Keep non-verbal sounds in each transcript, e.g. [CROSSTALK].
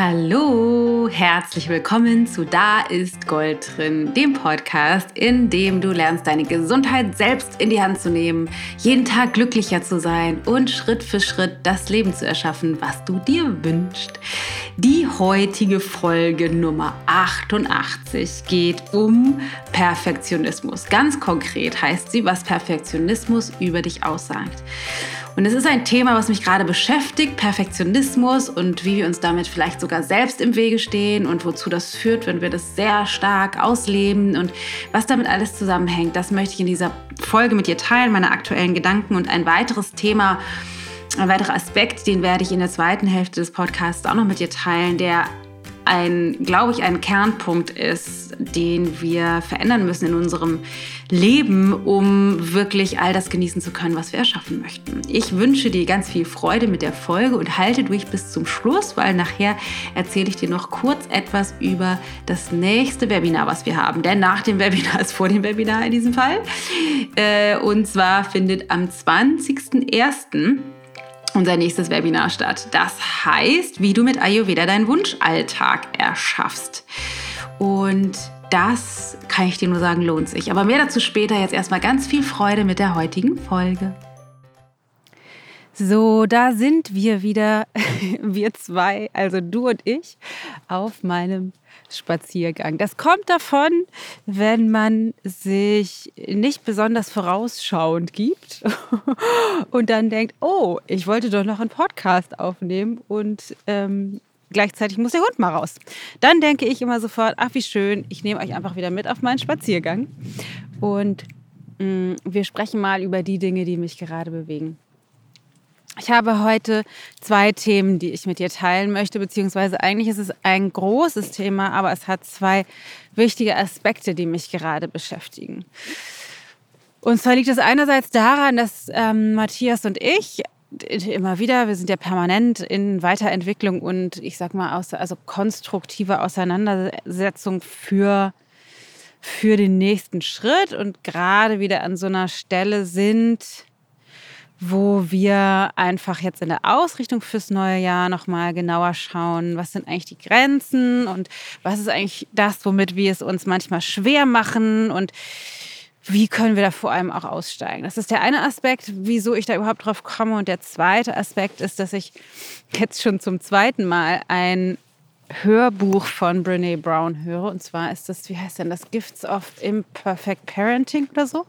Hallo, herzlich willkommen zu Da ist Gold drin, dem Podcast, in dem du lernst, deine Gesundheit selbst in die Hand zu nehmen, jeden Tag glücklicher zu sein und Schritt für Schritt das Leben zu erschaffen, was du dir wünschst. Die heutige Folge Nummer 88 geht um Perfektionismus. Ganz konkret heißt sie, was Perfektionismus über dich aussagt. Und es ist ein Thema, was mich gerade beschäftigt, Perfektionismus und wie wir uns damit vielleicht sogar selbst im Wege stehen und wozu das führt, wenn wir das sehr stark ausleben und was damit alles zusammenhängt. Das möchte ich in dieser Folge mit dir teilen, meine aktuellen Gedanken und ein weiteres Thema, ein weiterer Aspekt, den werde ich in der zweiten Hälfte des Podcasts auch noch mit dir teilen, der ein, glaube ich, ein Kernpunkt ist, den wir verändern müssen in unserem Leben, um wirklich all das genießen zu können, was wir erschaffen möchten. Ich wünsche dir ganz viel Freude mit der Folge und halte durch bis zum Schluss, weil nachher erzähle ich dir noch kurz etwas über das nächste Webinar, was wir haben. Denn nach dem Webinar [LAUGHS] ist vor dem Webinar in diesem Fall. Äh, und zwar findet am 20.01 unser nächstes Webinar statt. Das heißt, wie du mit Ayurveda deinen Wunschalltag erschaffst. Und das kann ich dir nur sagen, lohnt sich. Aber mehr dazu später. Jetzt erstmal ganz viel Freude mit der heutigen Folge. So, da sind wir wieder, [LAUGHS] wir zwei, also du und ich, auf meinem Spaziergang. Das kommt davon, wenn man sich nicht besonders vorausschauend gibt [LAUGHS] und dann denkt, oh, ich wollte doch noch einen Podcast aufnehmen und ähm, gleichzeitig muss der Hund mal raus. Dann denke ich immer sofort, ach wie schön, ich nehme euch einfach wieder mit auf meinen Spaziergang und mh, mm, wir sprechen mal über die Dinge, die mich gerade bewegen. Ich habe heute zwei Themen, die ich mit dir teilen möchte, beziehungsweise eigentlich ist es ein großes Thema, aber es hat zwei wichtige Aspekte, die mich gerade beschäftigen. Und zwar liegt es einerseits daran, dass ähm, Matthias und ich immer wieder, wir sind ja permanent in Weiterentwicklung und ich sag mal, also konstruktive Auseinandersetzung für, für den nächsten Schritt und gerade wieder an so einer Stelle sind, wo wir einfach jetzt in der Ausrichtung fürs neue Jahr nochmal genauer schauen, was sind eigentlich die Grenzen und was ist eigentlich das, womit wir es uns manchmal schwer machen und wie können wir da vor allem auch aussteigen. Das ist der eine Aspekt, wieso ich da überhaupt drauf komme. Und der zweite Aspekt ist, dass ich jetzt schon zum zweiten Mal ein Hörbuch von Brene Brown höre. Und zwar ist das, wie heißt denn das, Gifts of Imperfect Parenting oder so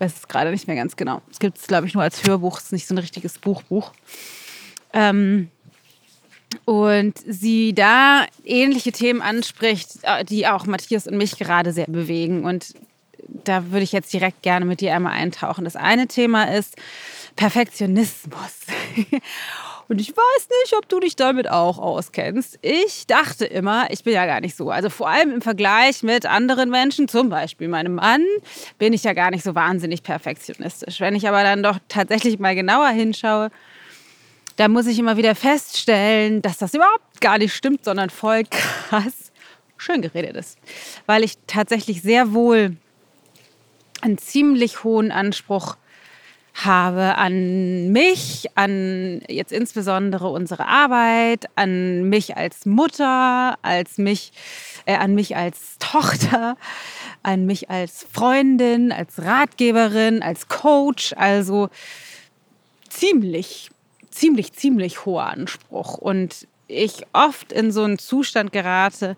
weiß es gerade nicht mehr ganz genau. Es gibt es, glaube ich, nur als Hörbuch, es ist nicht so ein richtiges Buchbuch. Ähm, und sie da ähnliche Themen anspricht, äh, die auch Matthias und mich gerade sehr bewegen. Und da würde ich jetzt direkt gerne mit dir einmal eintauchen. Das eine Thema ist Perfektionismus. [LAUGHS] Und ich weiß nicht, ob du dich damit auch auskennst. Ich dachte immer, ich bin ja gar nicht so. Also vor allem im Vergleich mit anderen Menschen, zum Beispiel meinem Mann, bin ich ja gar nicht so wahnsinnig perfektionistisch. Wenn ich aber dann doch tatsächlich mal genauer hinschaue, da muss ich immer wieder feststellen, dass das überhaupt gar nicht stimmt, sondern voll krass schön geredet ist. Weil ich tatsächlich sehr wohl einen ziemlich hohen Anspruch habe an mich, an jetzt insbesondere unsere Arbeit, an mich als Mutter, als mich, äh, an mich als Tochter, an mich als Freundin, als Ratgeberin, als Coach. Also ziemlich, ziemlich, ziemlich hoher Anspruch. Und ich oft in so einen Zustand gerate,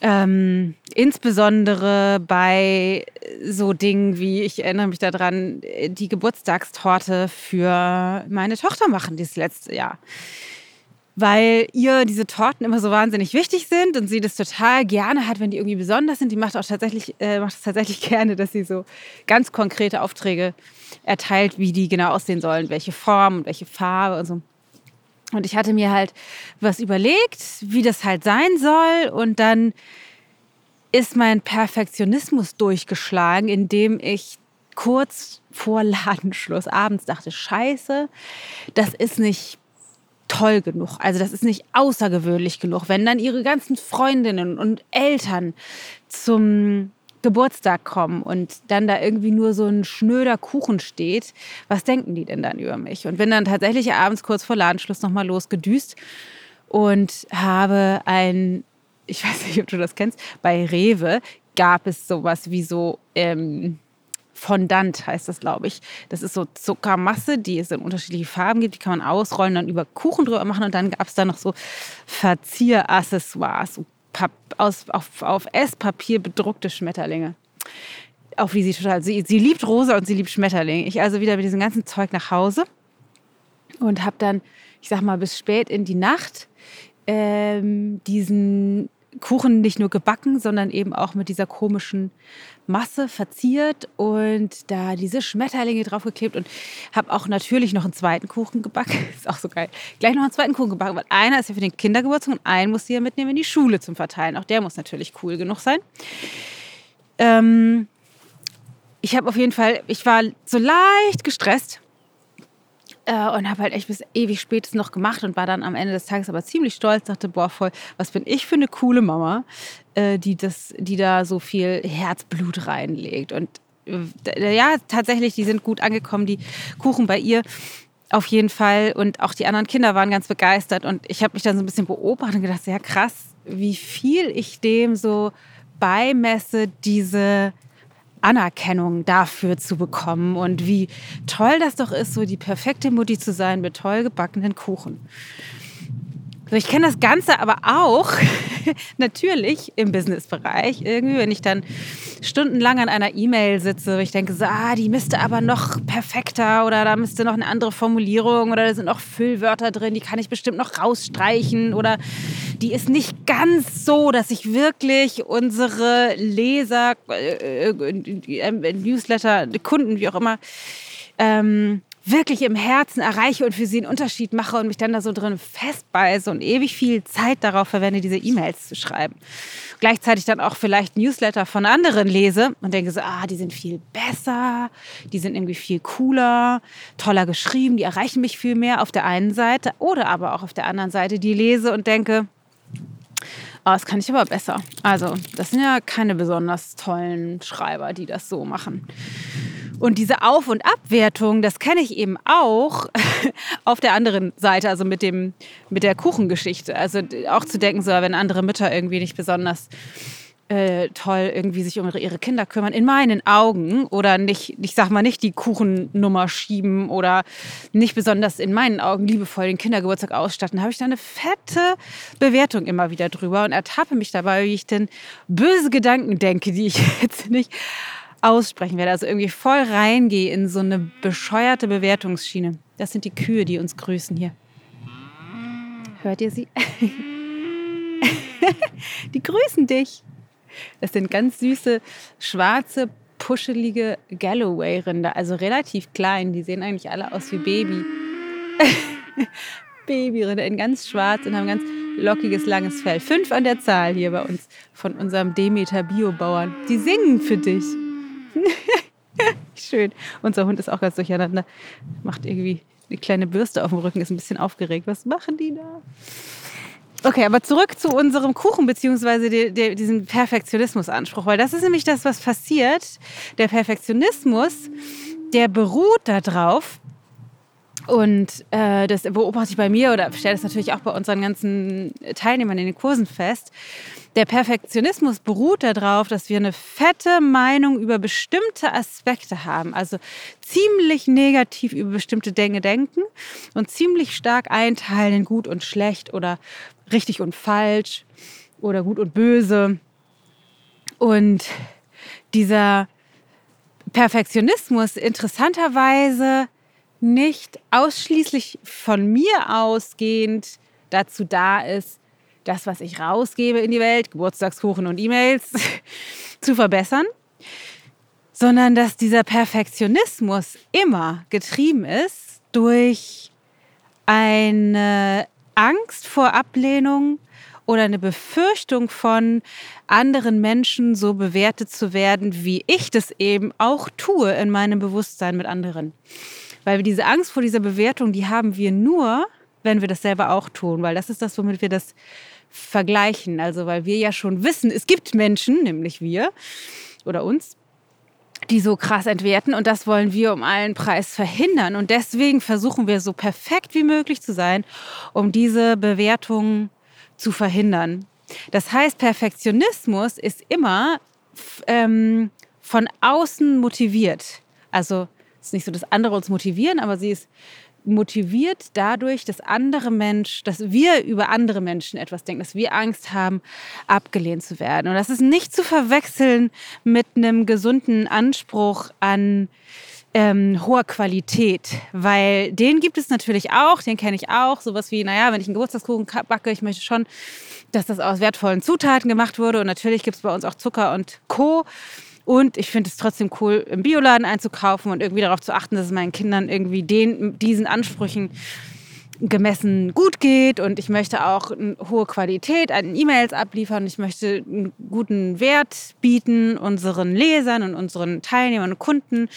ähm, insbesondere bei so Dingen wie, ich erinnere mich daran, die Geburtstagstorte für meine Tochter machen dieses letzte Jahr. Weil ihr diese Torten immer so wahnsinnig wichtig sind und sie das total gerne hat, wenn die irgendwie besonders sind. Die macht auch tatsächlich, äh, macht es tatsächlich [LAUGHS] gerne, dass sie so ganz konkrete Aufträge erteilt, wie die genau aussehen sollen, welche Form und welche Farbe und so. Und ich hatte mir halt was überlegt, wie das halt sein soll. Und dann ist mein Perfektionismus durchgeschlagen, indem ich kurz vor Ladenschluss abends dachte, scheiße, das ist nicht toll genug. Also das ist nicht außergewöhnlich genug. Wenn dann ihre ganzen Freundinnen und Eltern zum Geburtstag kommen und dann da irgendwie nur so ein schnöder Kuchen steht, was denken die denn dann über mich? Und bin dann tatsächlich abends kurz vor Ladenschluss nochmal losgedüst und habe ein, ich weiß nicht, ob du das kennst, bei Rewe gab es sowas wie so ähm, Fondant heißt das, glaube ich. Das ist so Zuckermasse, die es in unterschiedliche Farben gibt. Die kann man ausrollen, dann über Kuchen drüber machen. Und dann gab es da noch so Verzieraccessoires, so aus, auf, auf Esspapier bedruckte Schmetterlinge. Auf wie sie total. Sie, sie liebt Rosa und sie liebt Schmetterlinge. Ich also wieder mit diesem ganzen Zeug nach Hause und habe dann, ich sag mal, bis spät in die Nacht ähm, diesen Kuchen nicht nur gebacken, sondern eben auch mit dieser komischen Masse verziert und da diese Schmetterlinge draufgeklebt und habe auch natürlich noch einen zweiten Kuchen gebacken. [LAUGHS] Ist auch so geil. Gleich noch einen zweiten Kuchen gebacken, weil einer ist ja für den Kindergeburtstag und einen muss sie ja mitnehmen in die Schule zum Verteilen. Auch der muss natürlich cool genug sein. Ähm, ich habe auf jeden Fall, ich war so leicht gestresst äh, und habe halt echt bis ewig spätes noch gemacht und war dann am Ende des Tages aber ziemlich stolz, dachte, boah, voll, was bin ich für eine coole Mama, äh, die, das, die da so viel Herzblut reinlegt. Und äh, ja, tatsächlich, die sind gut angekommen, die Kuchen bei ihr. Auf jeden Fall. Und auch die anderen Kinder waren ganz begeistert. Und ich habe mich dann so ein bisschen beobachtet und gedacht, ja krass, wie viel ich dem so beimesse, diese Anerkennung dafür zu bekommen und wie toll das doch ist, so die perfekte Mutti zu sein mit toll gebackenen Kuchen. So, ich kenne das Ganze aber auch [LAUGHS] natürlich im Businessbereich. Irgendwie, wenn ich dann stundenlang an einer E-Mail sitze, wo ich denke, so, ah, die müsste aber noch perfekter oder da müsste noch eine andere Formulierung oder da sind noch Füllwörter drin, die kann ich bestimmt noch rausstreichen oder die ist nicht ganz so, dass ich wirklich unsere Leser, äh, äh, äh Newsletter, Kunden, wie auch immer, ähm, wirklich im Herzen erreiche und für sie einen Unterschied mache und mich dann da so drin festbeiße und ewig viel Zeit darauf verwende, diese E-Mails zu schreiben. Gleichzeitig dann auch vielleicht Newsletter von anderen lese und denke so, ah, die sind viel besser, die sind irgendwie viel cooler, toller geschrieben, die erreichen mich viel mehr auf der einen Seite oder aber auch auf der anderen Seite, die lese und denke, Oh, das kann ich aber besser. Also, das sind ja keine besonders tollen Schreiber, die das so machen. Und diese Auf- und Abwertung, das kenne ich eben auch [LAUGHS] auf der anderen Seite, also mit, dem, mit der Kuchengeschichte. Also auch zu denken, so, wenn andere Mütter irgendwie nicht besonders äh, toll irgendwie sich um ihre Kinder kümmern, in meinen Augen oder nicht, ich sag mal nicht die Kuchennummer schieben oder nicht besonders in meinen Augen liebevoll den Kindergeburtstag ausstatten, habe ich da eine fette Bewertung immer wieder drüber und ertappe mich dabei, wie ich denn böse Gedanken denke, die ich [LAUGHS] jetzt nicht aussprechen werde. Also irgendwie voll reingehe in so eine bescheuerte Bewertungsschiene. Das sind die Kühe, die uns grüßen hier. Hört ihr sie? [LAUGHS] die grüßen dich. Das sind ganz süße, schwarze, puschelige Galloway-Rinder, also relativ klein. Die sehen eigentlich alle aus wie Baby. [LAUGHS] Babyrinder in ganz schwarz und haben ganz lockiges, langes Fell. Fünf an der Zahl hier bei uns von unserem Demeter Biobauern. Die singen für dich. [LAUGHS] Schön. Unser Hund ist auch ganz durcheinander. Macht irgendwie eine kleine Bürste auf dem Rücken, ist ein bisschen aufgeregt. Was machen die da? Okay, aber zurück zu unserem Kuchen beziehungsweise die, die, diesem Perfektionismusanspruch, weil das ist nämlich das, was passiert. Der Perfektionismus, der beruht darauf, und äh, das beobachte ich bei mir oder stelle das natürlich auch bei unseren ganzen Teilnehmern in den Kursen fest. Der Perfektionismus beruht darauf, dass wir eine fette Meinung über bestimmte Aspekte haben. Also ziemlich negativ über bestimmte Dinge denken und ziemlich stark einteilen in gut und schlecht oder richtig und falsch oder gut und böse. Und dieser Perfektionismus interessanterweise nicht ausschließlich von mir ausgehend dazu da ist, das, was ich rausgebe in die Welt, Geburtstagskuchen und E-Mails, [LAUGHS] zu verbessern, sondern dass dieser Perfektionismus immer getrieben ist durch eine Angst vor Ablehnung oder eine Befürchtung von anderen Menschen so bewertet zu werden, wie ich das eben auch tue in meinem Bewusstsein mit anderen. Weil diese Angst vor dieser Bewertung, die haben wir nur, wenn wir das selber auch tun, weil das ist das, womit wir das vergleichen. Also weil wir ja schon wissen, es gibt Menschen, nämlich wir oder uns, die so krass entwerten. Und das wollen wir um allen Preis verhindern. Und deswegen versuchen wir so perfekt wie möglich zu sein, um diese Bewertung zu verhindern. Das heißt, Perfektionismus ist immer ähm, von außen motiviert. Also ist nicht so, dass andere uns motivieren, aber sie ist motiviert dadurch, dass andere Menschen, dass wir über andere Menschen etwas denken, dass wir Angst haben, abgelehnt zu werden. Und das ist nicht zu verwechseln mit einem gesunden Anspruch an ähm, hoher Qualität, weil den gibt es natürlich auch, den kenne ich auch, sowas wie, naja, wenn ich einen Geburtstagskuchen backe, ich möchte schon, dass das aus wertvollen Zutaten gemacht wurde und natürlich gibt es bei uns auch Zucker und Co. Und ich finde es trotzdem cool, im Bioladen einzukaufen und irgendwie darauf zu achten, dass es meinen Kindern irgendwie den, diesen Ansprüchen gemessen gut geht und ich möchte auch eine hohe Qualität an E-Mails abliefern. Ich möchte einen guten Wert bieten unseren Lesern und unseren Teilnehmern und Kunden.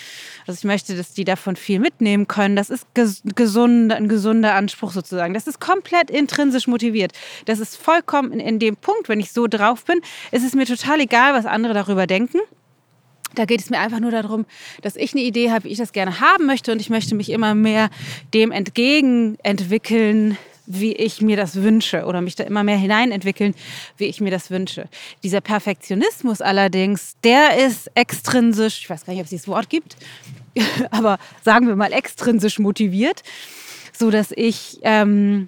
Also ich möchte, dass die davon viel mitnehmen können. Das ist gesund, ein gesunder Anspruch sozusagen. Das ist komplett intrinsisch motiviert. Das ist vollkommen in, in dem Punkt, wenn ich so drauf bin, ist es mir total egal, was andere darüber denken. Da geht es mir einfach nur darum, dass ich eine Idee habe, wie ich das gerne haben möchte und ich möchte mich immer mehr dem entgegen entwickeln, wie ich mir das wünsche oder mich da immer mehr hineinentwickeln, wie ich mir das wünsche. Dieser Perfektionismus allerdings, der ist extrinsisch, ich weiß gar nicht, ob es dieses Wort gibt, [LAUGHS] aber sagen wir mal extrinsisch motiviert, so dass ich ähm,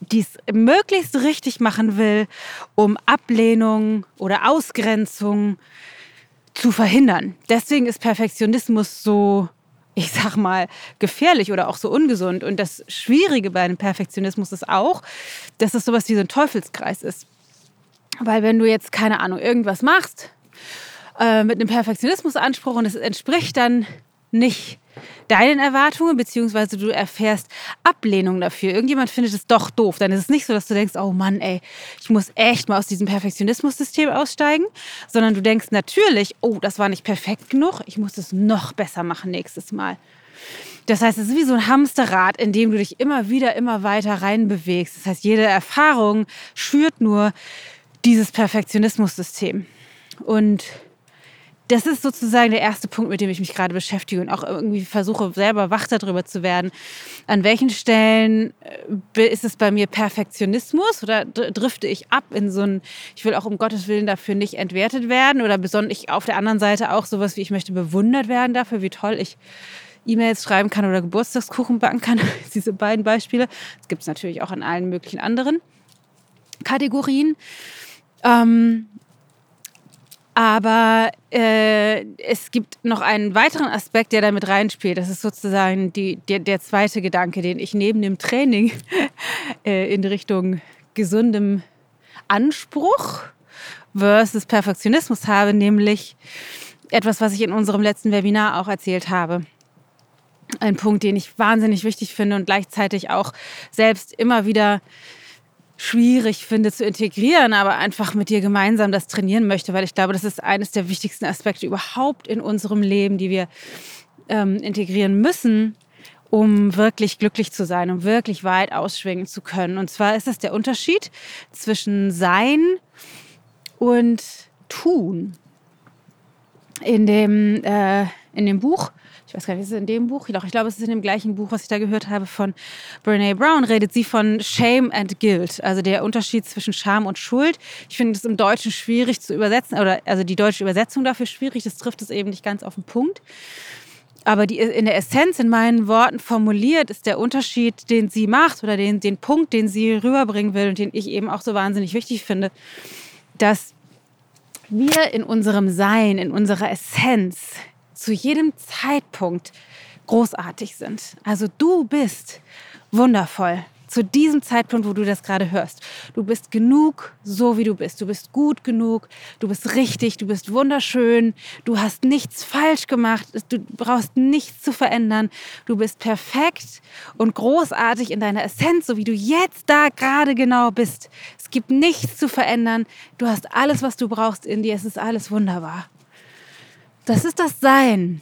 dies möglichst richtig machen will, um Ablehnung oder Ausgrenzung zu verhindern. Deswegen ist Perfektionismus so, ich sag mal, gefährlich oder auch so ungesund. Und das Schwierige bei einem Perfektionismus ist auch, dass es sowas wie so ein Teufelskreis ist. Weil wenn du jetzt, keine Ahnung, irgendwas machst äh, mit einem Perfektionismusanspruch und es entspricht dann nicht deinen Erwartungen, beziehungsweise du erfährst Ablehnung dafür. Irgendjemand findet es doch doof. Dann ist es nicht so, dass du denkst, oh Mann, ey, ich muss echt mal aus diesem Perfektionismus-System aussteigen, sondern du denkst natürlich, oh, das war nicht perfekt genug, ich muss es noch besser machen nächstes Mal. Das heißt, es ist wie so ein Hamsterrad, in dem du dich immer wieder, immer weiter reinbewegst. Das heißt, jede Erfahrung schürt nur dieses Perfektionismus-System. Und das ist sozusagen der erste Punkt, mit dem ich mich gerade beschäftige und auch irgendwie versuche, selber wach darüber zu werden. An welchen Stellen äh, ist es bei mir Perfektionismus oder drifte ich ab in so ein, ich will auch um Gottes Willen dafür nicht entwertet werden oder besonders auf der anderen Seite auch sowas wie, ich möchte bewundert werden dafür, wie toll ich E-Mails schreiben kann oder Geburtstagskuchen backen kann. [LAUGHS] Diese beiden Beispiele. Das gibt es natürlich auch an allen möglichen anderen Kategorien. Ähm, aber äh, es gibt noch einen weiteren Aspekt, der damit reinspielt. Das ist sozusagen die, der, der zweite Gedanke, den ich neben dem Training [LAUGHS] äh, in Richtung gesundem Anspruch versus Perfektionismus habe, nämlich etwas, was ich in unserem letzten Webinar auch erzählt habe. Ein Punkt, den ich wahnsinnig wichtig finde und gleichzeitig auch selbst immer wieder schwierig finde zu integrieren, aber einfach mit dir gemeinsam das trainieren möchte, weil ich glaube, das ist eines der wichtigsten Aspekte überhaupt in unserem Leben, die wir ähm, integrieren müssen, um wirklich glücklich zu sein, um wirklich weit ausschwingen zu können. Und zwar ist es der Unterschied zwischen Sein und Tun. In dem, äh, in dem Buch ich weiß gar nicht, ist es in dem Buch? Doch, ich glaube, es ist in dem gleichen Buch, was ich da gehört habe von Brene Brown, redet sie von Shame and Guilt, also der Unterschied zwischen Scham und Schuld. Ich finde es im Deutschen schwierig zu übersetzen, oder also die deutsche Übersetzung dafür schwierig, das trifft es eben nicht ganz auf den Punkt. Aber die, in der Essenz, in meinen Worten formuliert, ist der Unterschied, den sie macht oder den, den Punkt, den sie rüberbringen will und den ich eben auch so wahnsinnig wichtig finde, dass wir in unserem Sein, in unserer Essenz, zu jedem Zeitpunkt großartig sind. Also du bist wundervoll zu diesem Zeitpunkt, wo du das gerade hörst. Du bist genug, so wie du bist. Du bist gut genug, du bist richtig, du bist wunderschön, du hast nichts falsch gemacht, du brauchst nichts zu verändern. Du bist perfekt und großartig in deiner Essenz, so wie du jetzt da gerade genau bist. Es gibt nichts zu verändern. Du hast alles, was du brauchst in dir. Es ist alles wunderbar. Das ist das Sein.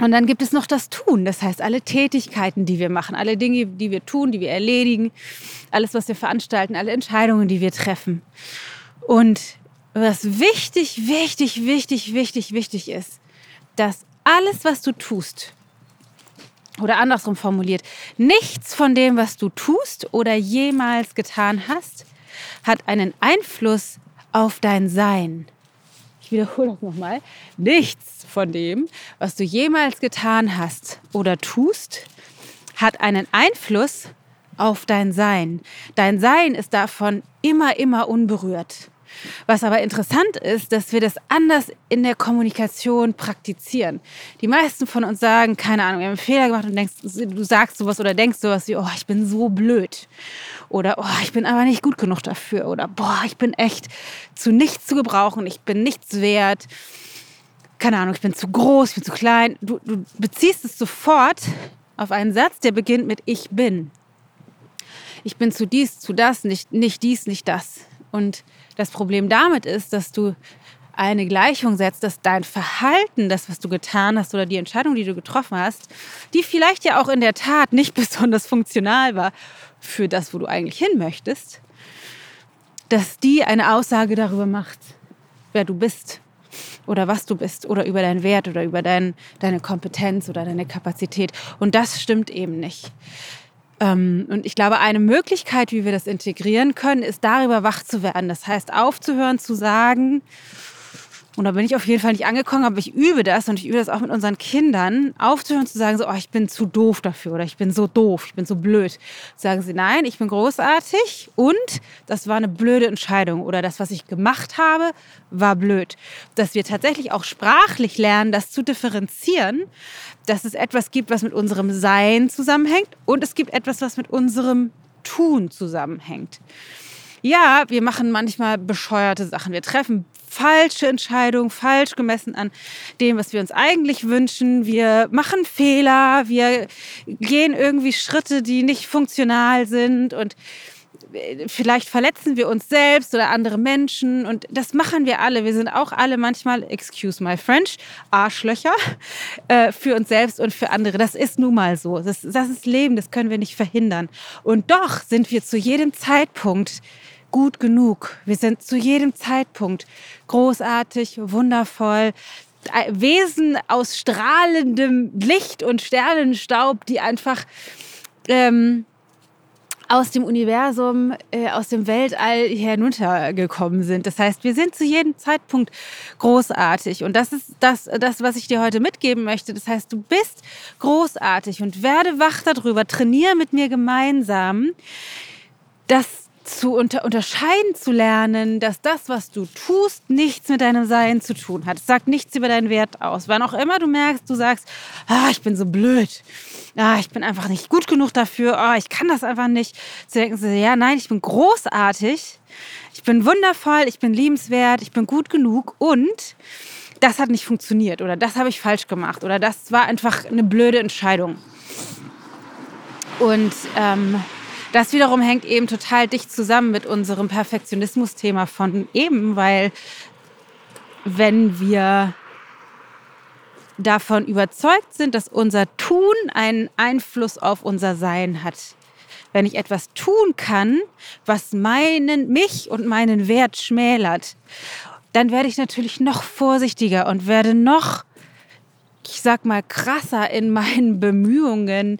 Und dann gibt es noch das Tun, das heißt alle Tätigkeiten, die wir machen, alle Dinge, die wir tun, die wir erledigen, alles, was wir veranstalten, alle Entscheidungen, die wir treffen. Und was wichtig, wichtig, wichtig, wichtig, wichtig ist, dass alles, was du tust, oder andersrum formuliert, nichts von dem, was du tust oder jemals getan hast, hat einen Einfluss auf dein Sein. Ich wiederhole das nochmal. Nichts von dem, was du jemals getan hast oder tust, hat einen Einfluss auf dein Sein. Dein Sein ist davon immer, immer unberührt. Was aber interessant ist, dass wir das anders in der Kommunikation praktizieren. Die meisten von uns sagen, keine Ahnung, wir haben einen Fehler gemacht und denkst, du sagst sowas oder denkst sowas wie, oh, ich bin so blöd. Oder, oh, ich bin aber nicht gut genug dafür. Oder, boah, ich bin echt zu nichts zu gebrauchen. Ich bin nichts wert. Keine Ahnung, ich bin zu groß, ich bin zu klein. Du, du beziehst es sofort auf einen Satz, der beginnt mit Ich bin. Ich bin zu dies, zu das, nicht, nicht dies, nicht das. Und das Problem damit ist, dass du eine Gleichung setzt, dass dein Verhalten, das, was du getan hast oder die Entscheidung, die du getroffen hast, die vielleicht ja auch in der Tat nicht [LAUGHS] besonders funktional war für das, wo du eigentlich hin möchtest, dass die eine Aussage darüber macht, wer du bist oder was du bist oder über deinen Wert oder über dein, deine Kompetenz oder deine Kapazität. Und das stimmt eben nicht. Ähm, und ich glaube, eine Möglichkeit, wie wir das integrieren können, ist darüber wach zu werden. Das heißt, aufzuhören zu sagen, und da bin ich auf jeden Fall nicht angekommen, aber ich übe das und ich übe das auch mit unseren Kindern, aufzuhören zu sagen, so, oh, ich bin zu doof dafür oder ich bin so doof, ich bin so blöd. Sagen sie, nein, ich bin großartig und das war eine blöde Entscheidung oder das, was ich gemacht habe, war blöd. Dass wir tatsächlich auch sprachlich lernen, das zu differenzieren, dass es etwas gibt, was mit unserem Sein zusammenhängt und es gibt etwas, was mit unserem Tun zusammenhängt. Ja, wir machen manchmal bescheuerte Sachen. Wir treffen falsche Entscheidungen, falsch gemessen an dem, was wir uns eigentlich wünschen. Wir machen Fehler, wir gehen irgendwie Schritte, die nicht funktional sind und vielleicht verletzen wir uns selbst oder andere Menschen und das machen wir alle. Wir sind auch alle manchmal, excuse my French, Arschlöcher [LAUGHS] äh, für uns selbst und für andere. Das ist nun mal so. Das, das ist Leben, das können wir nicht verhindern. Und doch sind wir zu jedem Zeitpunkt gut genug. Wir sind zu jedem Zeitpunkt großartig, wundervoll. Wesen aus strahlendem Licht und Sternenstaub, die einfach ähm, aus dem Universum, äh, aus dem Weltall heruntergekommen sind. Das heißt, wir sind zu jedem Zeitpunkt großartig. Und das ist das, das, was ich dir heute mitgeben möchte. Das heißt, du bist großartig und werde wach darüber. Trainiere mit mir gemeinsam, dass zu unter unterscheiden zu lernen, dass das, was du tust, nichts mit deinem Sein zu tun hat. Es sagt nichts über deinen Wert aus. Wann auch immer du merkst, du sagst, ah, ich bin so blöd, ah, ich bin einfach nicht gut genug dafür, ah, ich kann das einfach nicht. Zu denken ja, nein, ich bin großartig, ich bin wundervoll, ich bin liebenswert, ich bin gut genug und das hat nicht funktioniert oder das habe ich falsch gemacht oder das war einfach eine blöde Entscheidung. Und ähm, das wiederum hängt eben total dicht zusammen mit unserem Perfektionismus-Thema von eben, weil wenn wir davon überzeugt sind, dass unser Tun einen Einfluss auf unser Sein hat. Wenn ich etwas tun kann, was meinen, mich und meinen Wert schmälert, dann werde ich natürlich noch vorsichtiger und werde noch, ich sag mal, krasser in meinen Bemühungen,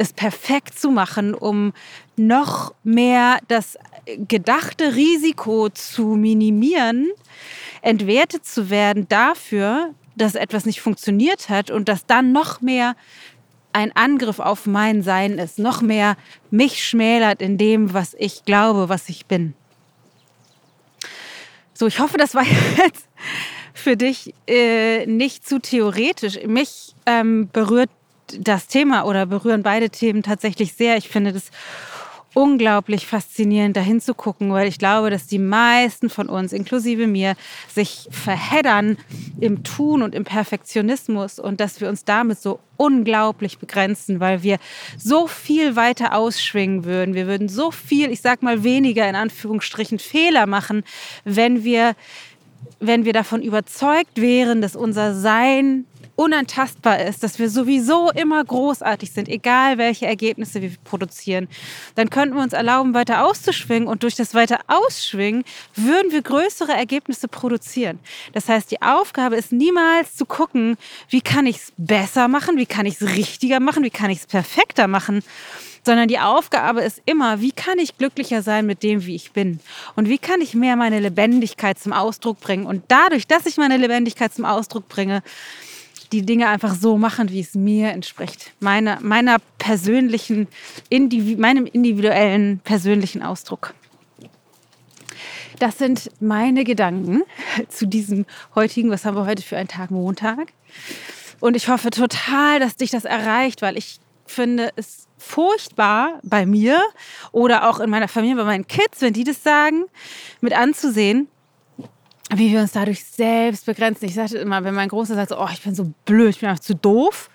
es perfekt zu machen, um noch mehr das gedachte Risiko zu minimieren, entwertet zu werden dafür, dass etwas nicht funktioniert hat und dass dann noch mehr ein Angriff auf mein Sein ist, noch mehr mich schmälert in dem, was ich glaube, was ich bin. So, ich hoffe, das war [LAUGHS] jetzt für dich äh, nicht zu theoretisch. Mich ähm, berührt das Thema oder berühren beide Themen tatsächlich sehr. Ich finde das unglaublich faszinierend, dahin zu gucken, weil ich glaube, dass die meisten von uns, inklusive mir, sich verheddern im Tun und im Perfektionismus und dass wir uns damit so unglaublich begrenzen, weil wir so viel weiter ausschwingen würden. Wir würden so viel, ich sag mal weniger in Anführungsstrichen Fehler machen, wenn wir wenn wir davon überzeugt wären, dass unser Sein unantastbar ist, dass wir sowieso immer großartig sind, egal welche Ergebnisse wir produzieren, dann könnten wir uns erlauben, weiter auszuschwingen und durch das weiter Ausschwingen würden wir größere Ergebnisse produzieren. Das heißt, die Aufgabe ist niemals zu gucken, wie kann ich es besser machen, wie kann ich es richtiger machen, wie kann ich es perfekter machen, sondern die Aufgabe ist immer, wie kann ich glücklicher sein mit dem, wie ich bin? Und wie kann ich mehr meine Lebendigkeit zum Ausdruck bringen? Und dadurch, dass ich meine Lebendigkeit zum Ausdruck bringe, die Dinge einfach so machen, wie es mir entspricht. Meine, meiner persönlichen, individu meinem individuellen persönlichen Ausdruck. Das sind meine Gedanken [LAUGHS] zu diesem heutigen, was haben wir heute für einen Tag Montag. Und ich hoffe total, dass dich das erreicht, weil ich finde es furchtbar bei mir oder auch in meiner Familie, bei meinen Kids, wenn die das sagen, mit anzusehen, wie wir uns dadurch selbst begrenzen. Ich sagte immer, wenn mein Großer sagt, oh, ich bin so blöd, ich bin einfach zu doof,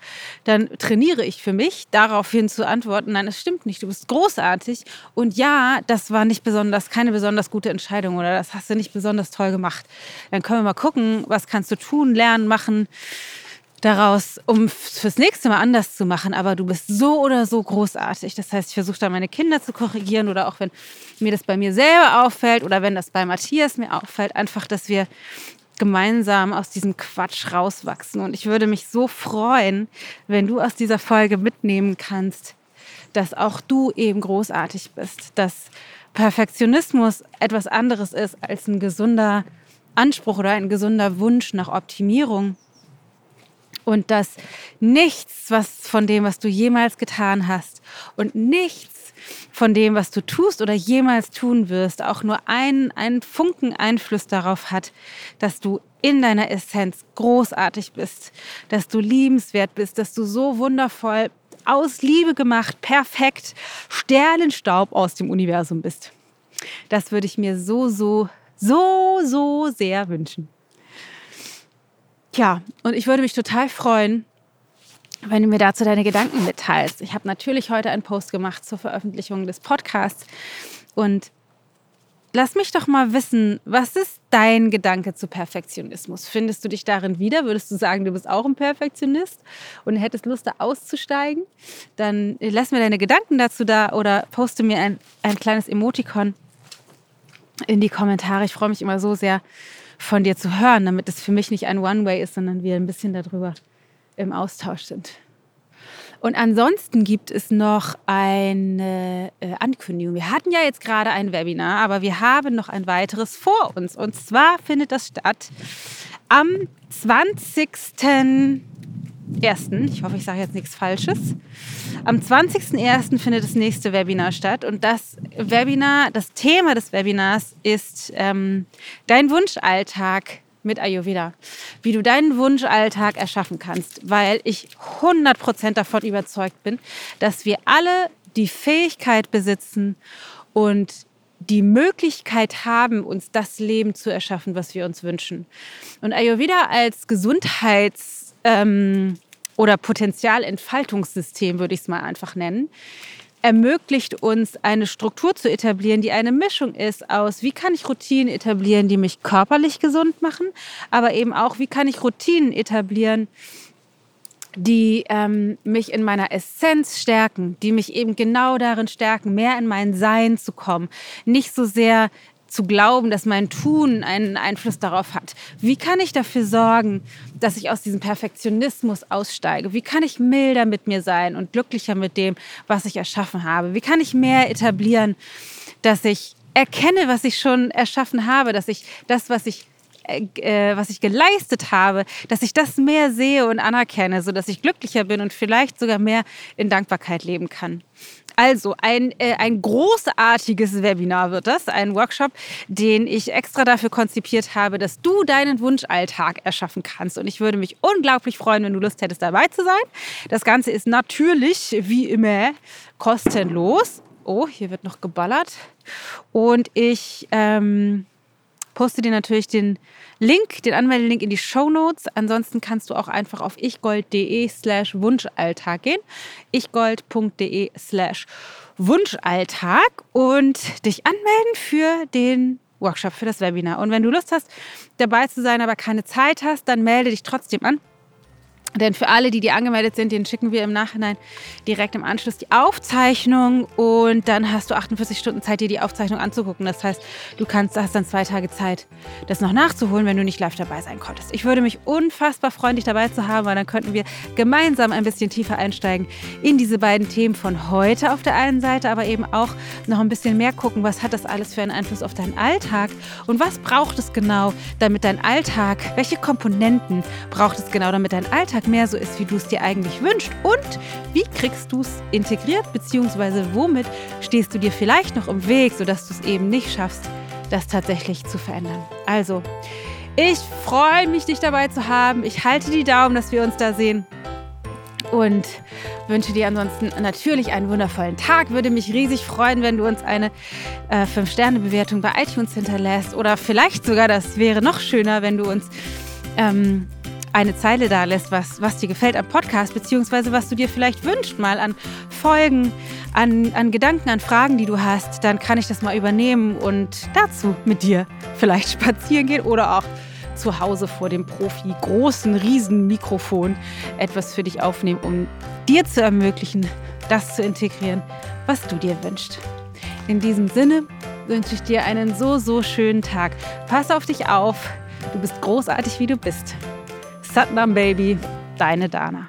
dann trainiere ich für mich, daraufhin zu antworten, nein, das stimmt nicht, du bist großartig. Und ja, das war nicht besonders, keine besonders gute Entscheidung oder das hast du nicht besonders toll gemacht. Dann können wir mal gucken, was kannst du tun, lernen, machen daraus, um fürs nächste Mal anders zu machen. Aber du bist so oder so großartig. Das heißt, ich versuche da meine Kinder zu korrigieren oder auch wenn mir das bei mir selber auffällt oder wenn das bei Matthias mir auffällt, einfach, dass wir gemeinsam aus diesem Quatsch rauswachsen. Und ich würde mich so freuen, wenn du aus dieser Folge mitnehmen kannst, dass auch du eben großartig bist, dass Perfektionismus etwas anderes ist als ein gesunder Anspruch oder ein gesunder Wunsch nach Optimierung und dass nichts, was von dem, was du jemals getan hast und nichts von dem, was du tust oder jemals tun wirst, auch nur einen, einen Funken Einfluss darauf hat, dass du in deiner Essenz großartig bist, dass du liebenswert bist, dass du so wundervoll aus Liebe gemacht, perfekt, Sternenstaub aus dem Universum bist. Das würde ich mir so, so, so, so sehr wünschen. Tja, und ich würde mich total freuen, wenn du mir dazu deine Gedanken mitteilst. Ich habe natürlich heute einen Post gemacht zur Veröffentlichung des Podcasts und lass mich doch mal wissen, was ist dein Gedanke zu Perfektionismus? Findest du dich darin wieder? Würdest du sagen, du bist auch ein Perfektionist und hättest Lust, da auszusteigen? Dann lass mir deine Gedanken dazu da oder poste mir ein, ein kleines Emoticon in die Kommentare. Ich freue mich immer so sehr, von dir zu hören, damit es für mich nicht ein One-Way ist, sondern wir ein bisschen darüber im Austausch sind. Und ansonsten gibt es noch eine äh, Ankündigung. Wir hatten ja jetzt gerade ein Webinar, aber wir haben noch ein weiteres vor uns. Und zwar findet das statt am 20 ersten, ich hoffe, ich sage jetzt nichts Falsches. Am 20.01. findet das nächste Webinar statt und das Webinar, das Thema des Webinars ist ähm, dein Wunschalltag mit Ayurveda. Wie du deinen Wunschalltag erschaffen kannst, weil ich 100% davon überzeugt bin, dass wir alle die Fähigkeit besitzen und die Möglichkeit haben, uns das Leben zu erschaffen, was wir uns wünschen. Und Ayurveda als Gesundheits ähm, oder Potenzialentfaltungssystem, würde ich es mal einfach nennen, ermöglicht uns eine Struktur zu etablieren, die eine Mischung ist aus, wie kann ich Routinen etablieren, die mich körperlich gesund machen, aber eben auch, wie kann ich Routinen etablieren, die ähm, mich in meiner Essenz stärken, die mich eben genau darin stärken, mehr in mein Sein zu kommen, nicht so sehr zu glauben, dass mein Tun einen Einfluss darauf hat. Wie kann ich dafür sorgen, dass ich aus diesem Perfektionismus aussteige? Wie kann ich milder mit mir sein und glücklicher mit dem, was ich erschaffen habe? Wie kann ich mehr etablieren, dass ich erkenne, was ich schon erschaffen habe, dass ich das, was ich äh, äh was ich geleistet habe, dass ich das mehr sehe und anerkenne, sodass ich glücklicher bin und vielleicht sogar mehr in Dankbarkeit leben kann. Also ein, äh, ein großartiges Webinar wird das, ein Workshop, den ich extra dafür konzipiert habe, dass du deinen Wunschalltag erschaffen kannst. Und ich würde mich unglaublich freuen, wenn du Lust hättest, dabei zu sein. Das Ganze ist natürlich, wie immer, kostenlos. Oh, hier wird noch geballert. Und ich ähm, poste dir natürlich den Link, den Anmeldelink in die Show Notes. Ansonsten kannst du auch einfach auf ichgold.de slash Wunschalltag gehen. ichgold.de slash Wunschalltag und dich anmelden für den Workshop, für das Webinar. Und wenn du Lust hast, dabei zu sein, aber keine Zeit hast, dann melde dich trotzdem an. Denn für alle, die, die angemeldet sind, denen schicken wir im Nachhinein direkt im Anschluss die Aufzeichnung und dann hast du 48 Stunden Zeit, dir die Aufzeichnung anzugucken. Das heißt, du kannst, hast dann zwei Tage Zeit, das noch nachzuholen, wenn du nicht live dabei sein konntest. Ich würde mich unfassbar freuen, dich dabei zu haben, weil dann könnten wir gemeinsam ein bisschen tiefer einsteigen in diese beiden Themen von heute auf der einen Seite, aber eben auch noch ein bisschen mehr gucken, was hat das alles für einen Einfluss auf deinen Alltag und was braucht es genau, damit dein Alltag, welche Komponenten braucht es genau, damit dein Mehr so ist, wie du es dir eigentlich wünschst? Und wie kriegst du es integriert, beziehungsweise womit stehst du dir vielleicht noch im Weg, sodass du es eben nicht schaffst, das tatsächlich zu verändern? Also, ich freue mich, dich dabei zu haben. Ich halte die Daumen, dass wir uns da sehen und wünsche dir ansonsten natürlich einen wundervollen Tag. Würde mich riesig freuen, wenn du uns eine äh, 5-Sterne-Bewertung bei iTunes hinterlässt oder vielleicht sogar, das wäre noch schöner, wenn du uns ähm, eine Zeile da lässt, was, was dir gefällt am Podcast, beziehungsweise was du dir vielleicht wünschst, mal an Folgen, an, an Gedanken, an Fragen, die du hast, dann kann ich das mal übernehmen und dazu mit dir vielleicht [LAUGHS] spazieren gehen oder auch zu Hause vor dem Profi großen, riesen Mikrofon etwas für dich aufnehmen, um dir zu ermöglichen, das zu integrieren, was du dir wünschst. In diesem Sinne wünsche ich dir einen so, so schönen Tag. Pass auf dich auf. Du bist großartig, wie du bist. Satnam Baby, deine Dana.